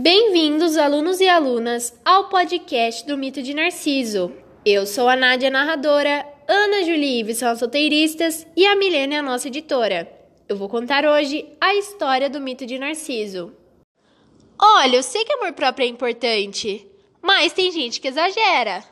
Bem-vindos, alunos e alunas, ao podcast do Mito de Narciso. Eu sou a Nádia, narradora, Ana Julie Ives são as roteiristas e a Milena é a nossa editora. Eu vou contar hoje a história do mito de Narciso. Olha, eu sei que amor próprio é importante, mas tem gente que exagera.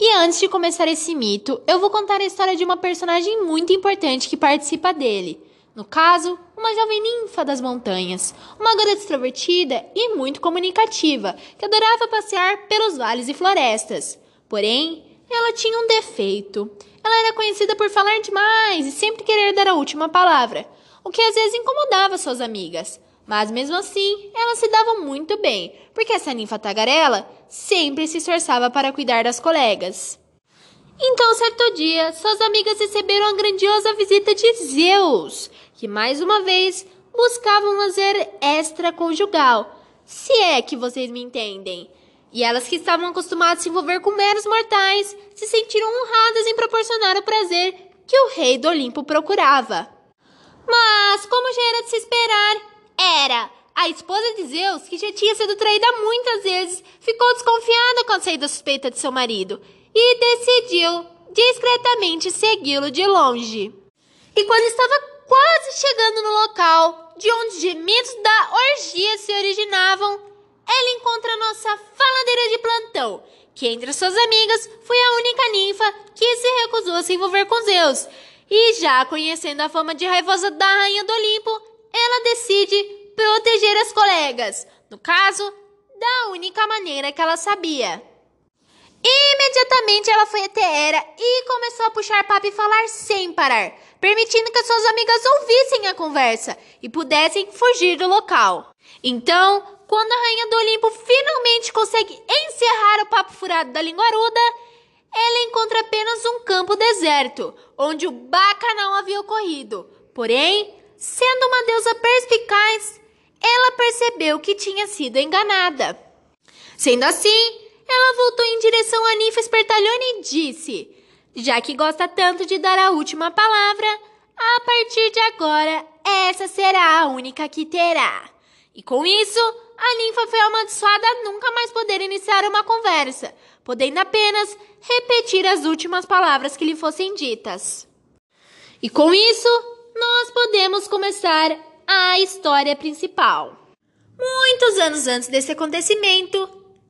E antes de começar esse mito, eu vou contar a história de uma personagem muito importante que participa dele. No caso, uma jovem ninfa das montanhas, uma garota extrovertida e muito comunicativa, que adorava passear pelos vales e florestas. Porém, ela tinha um defeito. Ela era conhecida por falar demais e sempre querer dar a última palavra, o que às vezes incomodava suas amigas. Mas mesmo assim, elas se davam muito bem, porque essa ninfa tagarela sempre se esforçava para cuidar das colegas. Então, certo dia, suas amigas receberam a grandiosa visita de Zeus, que mais uma vez buscava um lazer extraconjugal, se é que vocês me entendem. E elas que estavam acostumadas a se envolver com meros mortais se sentiram honradas em proporcionar o prazer que o rei do Olimpo procurava. Mas, como já era de se esperar, era. A esposa de Zeus, que já tinha sido traída muitas vezes, ficou desconfiada com a saída suspeita de seu marido e decidiu discretamente segui-lo de longe. E quando estava quase chegando no local de onde os gemidos da orgia se originavam, ela encontra nossa faladeira de plantão, que entre suas amigas foi a única ninfa que se recusou a se envolver com Zeus. E já conhecendo a fama de raivosa da rainha do Olimpo, ela decide proteger as colegas, no caso, da única maneira que ela sabia. Imediatamente ela foi até Hera e começou a puxar papo e falar sem parar, permitindo que suas amigas ouvissem a conversa e pudessem fugir do local. Então, quando a rainha do Olimpo finalmente consegue encerrar o papo furado da linguaruda, ela encontra apenas um campo deserto, onde o bacanal havia ocorrido. Porém, Sendo uma deusa perspicaz, percebeu que tinha sido enganada. Sendo assim, ela voltou em direção a Ninfa Espertalhona e disse: Já que gosta tanto de dar a última palavra, a partir de agora, essa será a única que terá. E com isso, a ninfa foi amaldiçoada a nunca mais poder iniciar uma conversa, podendo apenas repetir as últimas palavras que lhe fossem ditas. E com isso, nós podemos começar a história principal. Muitos anos antes desse acontecimento,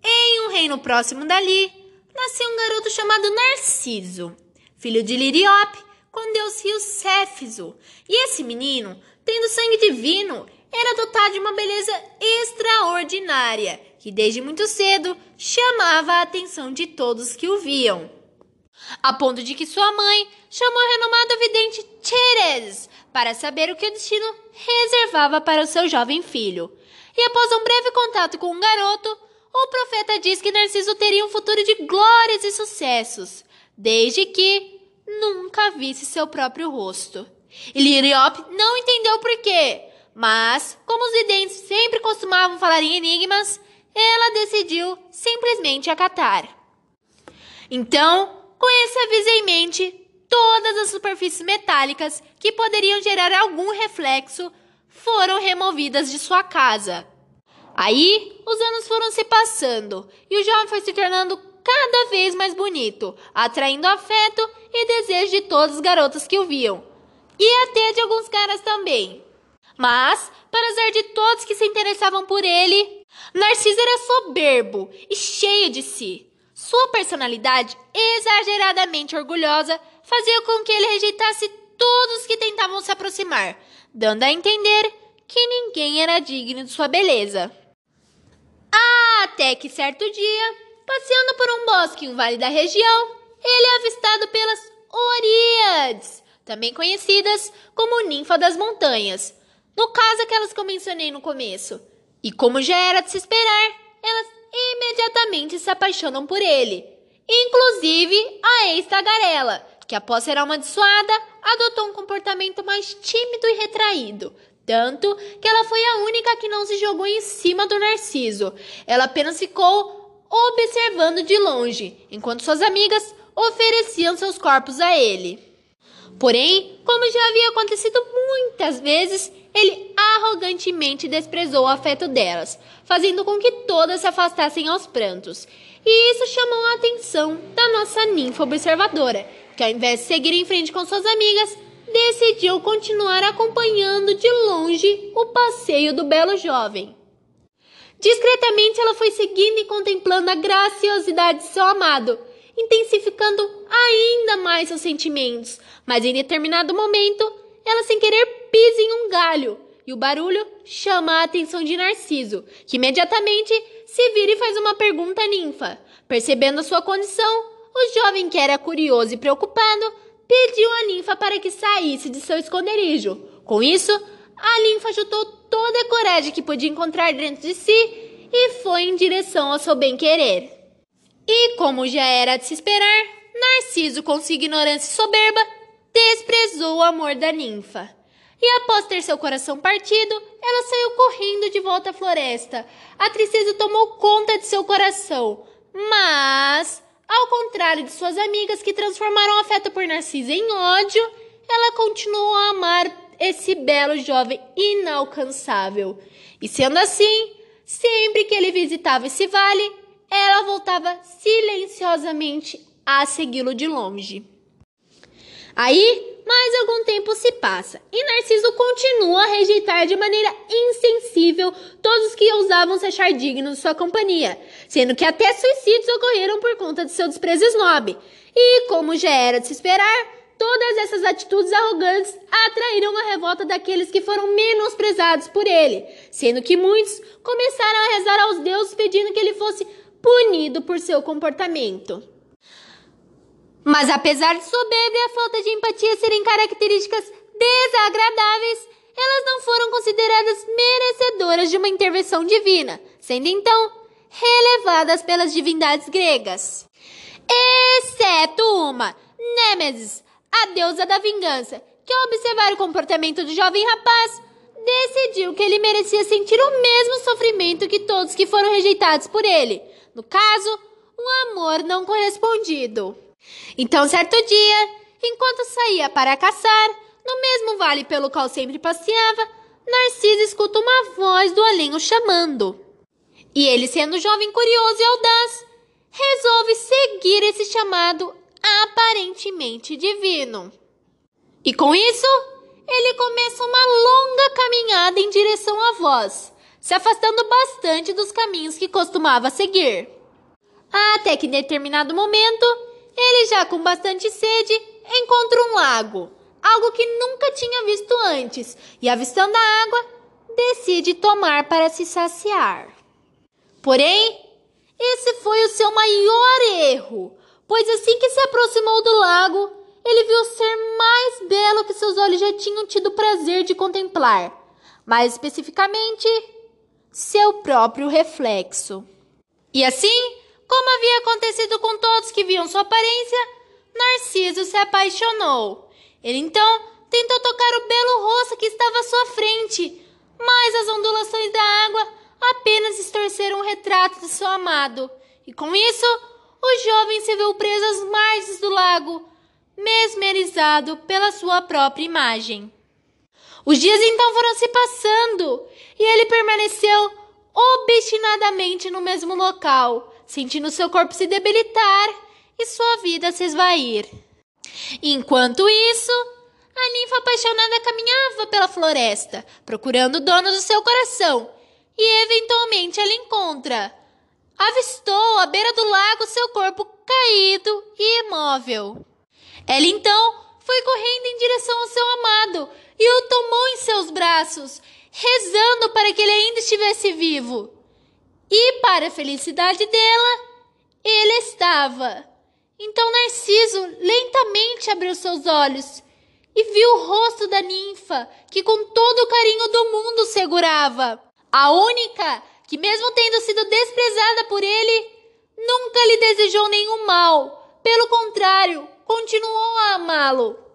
em um reino próximo dali, nasceu um garoto chamado Narciso, filho de Liriope, com deus rio Céfiso. E esse menino, tendo sangue divino, era dotado de uma beleza extraordinária, que desde muito cedo chamava a atenção de todos que o viam. A ponto de que sua mãe chamou o renomado vidente Teres para saber o que o destino reservava para o seu jovem filho. E após um breve contato com o um garoto, o profeta diz que Narciso teria um futuro de glórias e sucessos, desde que nunca visse seu próprio rosto. E não entendeu por quê, mas, como os videntes sempre costumavam falar em enigmas, ela decidiu simplesmente acatar. Então, com esse aviso em mente, todas as superfícies metálicas que poderiam gerar algum reflexo foram removidas de sua casa. Aí, os anos foram se passando e o jovem foi se tornando cada vez mais bonito, atraindo afeto e desejo de todas as garotas que o viam, e até de alguns caras também. Mas, para azar de todos que se interessavam por ele, Narciso era soberbo e cheio de si. Sua personalidade exageradamente orgulhosa fazia com que ele rejeitasse todos que tentavam se aproximar, dando a entender que ninguém era digno de sua beleza. Até que certo dia, passeando por um bosque em um vale da região, ele é avistado pelas Oríades, também conhecidas como ninfa das montanhas, no caso aquelas que eu mencionei no começo. E como já era de se esperar, elas imediatamente se apaixonam por ele, inclusive a ex-tagarela, que após ser amaldiçoada, adotou um comportamento mais tímido e retraído. Tanto que ela foi a única que não se jogou em cima do Narciso. Ela apenas ficou observando de longe, enquanto suas amigas ofereciam seus corpos a ele. Porém, como já havia acontecido muitas vezes, ele arrogantemente desprezou o afeto delas, fazendo com que todas se afastassem aos prantos. E isso chamou a atenção da nossa ninfa observadora, que ao invés de seguir em frente com suas amigas, decidiu continuar acompanhando de longe o passeio do belo jovem. Discretamente ela foi seguindo e contemplando a graciosidade de seu amado, intensificando ainda mais seus sentimentos, mas em determinado momento ela sem querer pisa em um galho e o barulho chama a atenção de Narciso, que imediatamente se vira e faz uma pergunta à ninfa. Percebendo sua condição, o jovem, que era curioso e preocupado, pediu à ninfa para que saísse de seu esconderijo. Com isso, a ninfa juntou toda a coragem que podia encontrar dentro de si e foi em direção ao seu bem-querer. E como já era de se esperar, Narciso, com sua ignorância soberba, desprezou o amor da ninfa. E após ter seu coração partido, ela saiu correndo de volta à floresta. A tristeza tomou conta de seu coração, mas, ao contrário de suas amigas que transformaram o afeto por Narciso em ódio, ela continuou a amar esse belo jovem inalcançável. E sendo assim, sempre que ele visitava esse vale, ela voltava silenciosamente a segui-lo de longe. Aí, mais algum tempo se passa e Narciso continua a rejeitar de maneira insensível todos que ousavam se achar dignos de sua companhia, sendo que até suicídios ocorreram por conta de seu desprezo snob. E, como já era de se esperar, todas essas atitudes arrogantes atraíram a revolta daqueles que foram menosprezados por ele, sendo que muitos começaram a rezar aos deuses pedindo que ele fosse punido por seu comportamento. Mas apesar de soberba e a falta de empatia serem características desagradáveis, elas não foram consideradas merecedoras de uma intervenção divina, sendo então relevadas pelas divindades gregas. Exceto uma, Nêmesis, a deusa da vingança, que ao observar o comportamento do jovem rapaz, decidiu que ele merecia sentir o mesmo sofrimento que todos que foram rejeitados por ele. No caso, um amor não correspondido. Então, certo dia, enquanto saía para caçar, no mesmo vale pelo qual sempre passeava, Narciso escuta uma voz do além o chamando. E ele, sendo jovem curioso e audaz, resolve seguir esse chamado aparentemente divino. E com isso, ele começa uma longa caminhada em direção à voz, se afastando bastante dos caminhos que costumava seguir. Até que em determinado momento, ele, já com bastante sede, encontra um lago, algo que nunca tinha visto antes, e avistando a água, decide tomar para se saciar. Porém, esse foi o seu maior erro, pois assim que se aproximou do lago, ele viu ser mais belo que seus olhos já tinham tido prazer de contemplar, mais especificamente, seu próprio reflexo. E assim, como havia acontecido com todos que viam sua aparência, Narciso se apaixonou. Ele então tentou tocar o belo rosto que estava à sua frente, mas as ondulações da água apenas distorceram o retrato de seu amado. E com isso, o jovem se viu preso às margens do lago, mesmerizado pela sua própria imagem. Os dias então foram se passando e ele permaneceu obstinadamente no mesmo local, sentindo seu corpo se debilitar e sua vida se esvair. Enquanto isso, a ninfa apaixonada caminhava pela floresta, procurando o dono do seu coração, e eventualmente ela encontra. Avistou à beira do lago seu corpo caído e imóvel. Ela então foi correndo em direção ao seu amado e o tomou em seus braços, rezando para que ele ainda estivesse vivo. E, para a felicidade dela, ele estava. Então Narciso lentamente abriu seus olhos e viu o rosto da ninfa, que com todo o carinho do mundo segurava. A única que, mesmo tendo sido desprezada por ele, nunca lhe desejou nenhum mal. Pelo contrário, continuou a amá-lo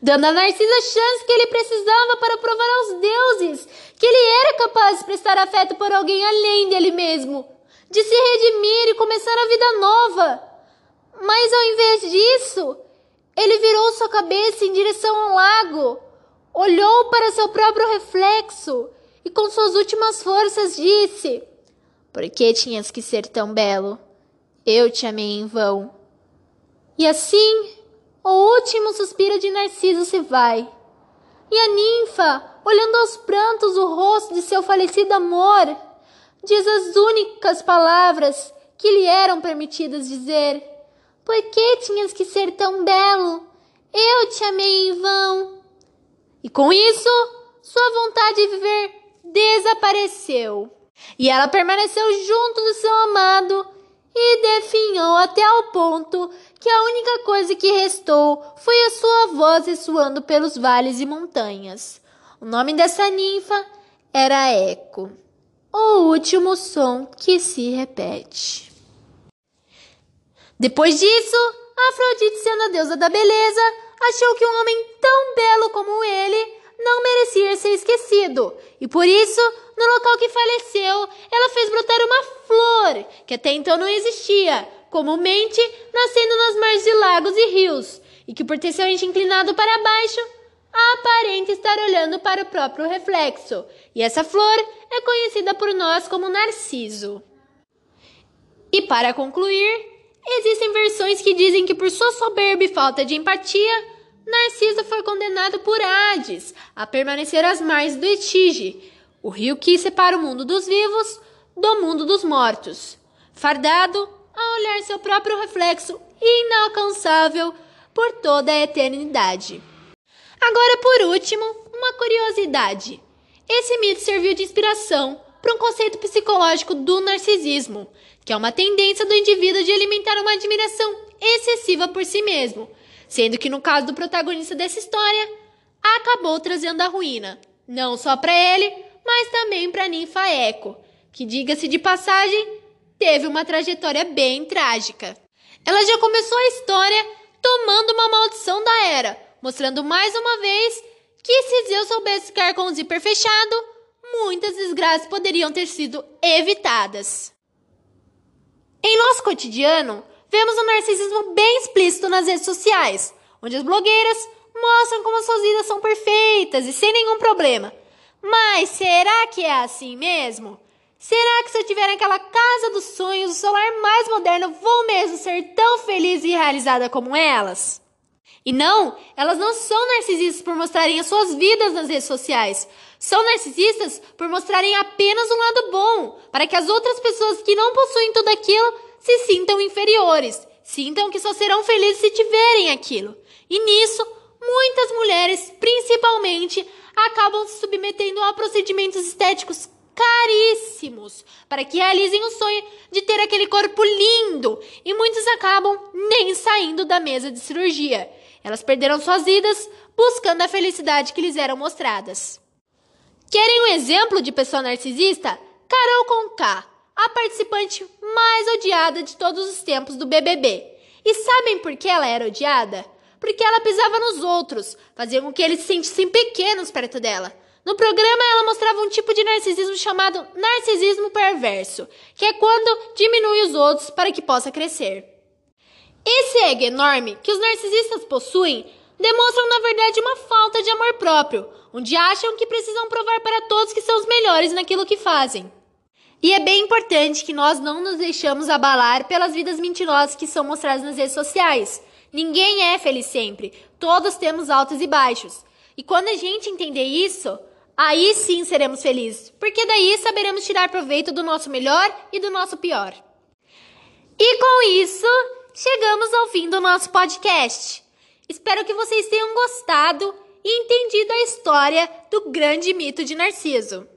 dando a Narcisa a chance que ele precisava para provar aos deuses que ele era capaz de prestar afeto por alguém além dele mesmo, de se redimir e começar a vida nova. Mas ao invés disso, Ele virou sua cabeça em direção ao lago, olhou para seu próprio reflexo e, com suas últimas forças, disse: Por que tinhas que ser tão belo? Eu te amei em vão. E assim, o último suspiro de Narciso se vai. E a ninfa, olhando aos prantos o rosto de seu falecido amor, diz as únicas palavras que lhe eram permitidas dizer. Por que tinhas que ser tão belo? Eu te amei em vão. E com isso, sua vontade de viver desapareceu. E ela permaneceu junto do seu amado e definhou até o ponto que a única coisa que restou foi a sua voz ressoando pelos vales e montanhas. O nome dessa ninfa era Eco, o último som que se repete. Depois disso, Afrodite, sendo a deusa da beleza, achou que um homem tão belo como ele não merecia ser esquecido, e por isso, no local que faleceu, ela fez brotar uma flor que até então não existia, comumente nascendo nas margens de lagos e rios, e que por ter seu ente inclinado para baixo, aparenta estar olhando para o próprio reflexo. E essa flor é conhecida por nós como narciso. E para concluir, Existem versões que dizem que por sua soberba e falta de empatia, Narciso foi condenado por Hades a permanecer às margens do Etige, o rio que separa o mundo dos vivos do mundo dos mortos, fardado a olhar seu próprio reflexo inalcançável por toda a eternidade. Agora, por último, uma curiosidade. Esse mito serviu de inspiração para um conceito psicológico do narcisismo, que é uma tendência do indivíduo de alimentar uma admiração excessiva por si mesmo, sendo que no caso do protagonista dessa história, acabou trazendo a ruína, não só para ele, mas também para ninfa Eco, que diga-se de passagem, teve uma trajetória bem trágica. Ela já começou a história tomando uma maldição da era, mostrando mais uma vez que se Zeus soubesse ficar com o zíper fechado, muitas desgraças poderiam ter sido evitadas. Em nosso cotidiano, vemos o narcisismo bem explícito nas redes sociais, onde as blogueiras mostram como suas vidas são perfeitas e sem nenhum problema. Mas será que é assim mesmo? Será que se eu tiver naquela casa dos sonhos, o celular mais moderno, vou mesmo ser tão feliz e realizada como elas? E não, elas não são narcisistas por mostrarem as suas vidas nas redes sociais. São narcisistas por mostrarem apenas um lado bom, para que as outras pessoas que não possuem tudo aquilo se sintam inferiores, sintam que só serão felizes se tiverem aquilo. E nisso, muitas mulheres, principalmente, acabam se submetendo a procedimentos estéticos caríssimos para que realizem o sonho de ter aquele corpo lindo, e muitos acabam nem saindo da mesa de cirurgia. Elas perderam suas vidas buscando a felicidade que lhes eram mostradas. Querem um exemplo de pessoa narcisista? Carol Conká, a participante mais odiada de todos os tempos do BBB. E sabem por que ela era odiada? Porque ela pisava nos outros, fazia com que eles se sentissem pequenos perto dela. No programa, ela mostrava um tipo de narcisismo chamado narcisismo perverso, que é quando diminui os outros para que possa crescer. Esse ego enorme que os narcisistas possuem demonstram, na verdade, uma falta de amor próprio, onde acham que precisam provar para todos que são os melhores naquilo que fazem. E é bem importante que nós não nos deixamos abalar pelas vidas mentirosas que são mostradas nas redes sociais. Ninguém é feliz sempre, todos temos altos e baixos. E quando a gente entender isso, aí sim seremos felizes, porque daí saberemos tirar proveito do nosso melhor e do nosso pior. E com isso, chegamos ao fim do nosso podcast. Espero que vocês tenham gostado e entendido a história do grande mito de Narciso.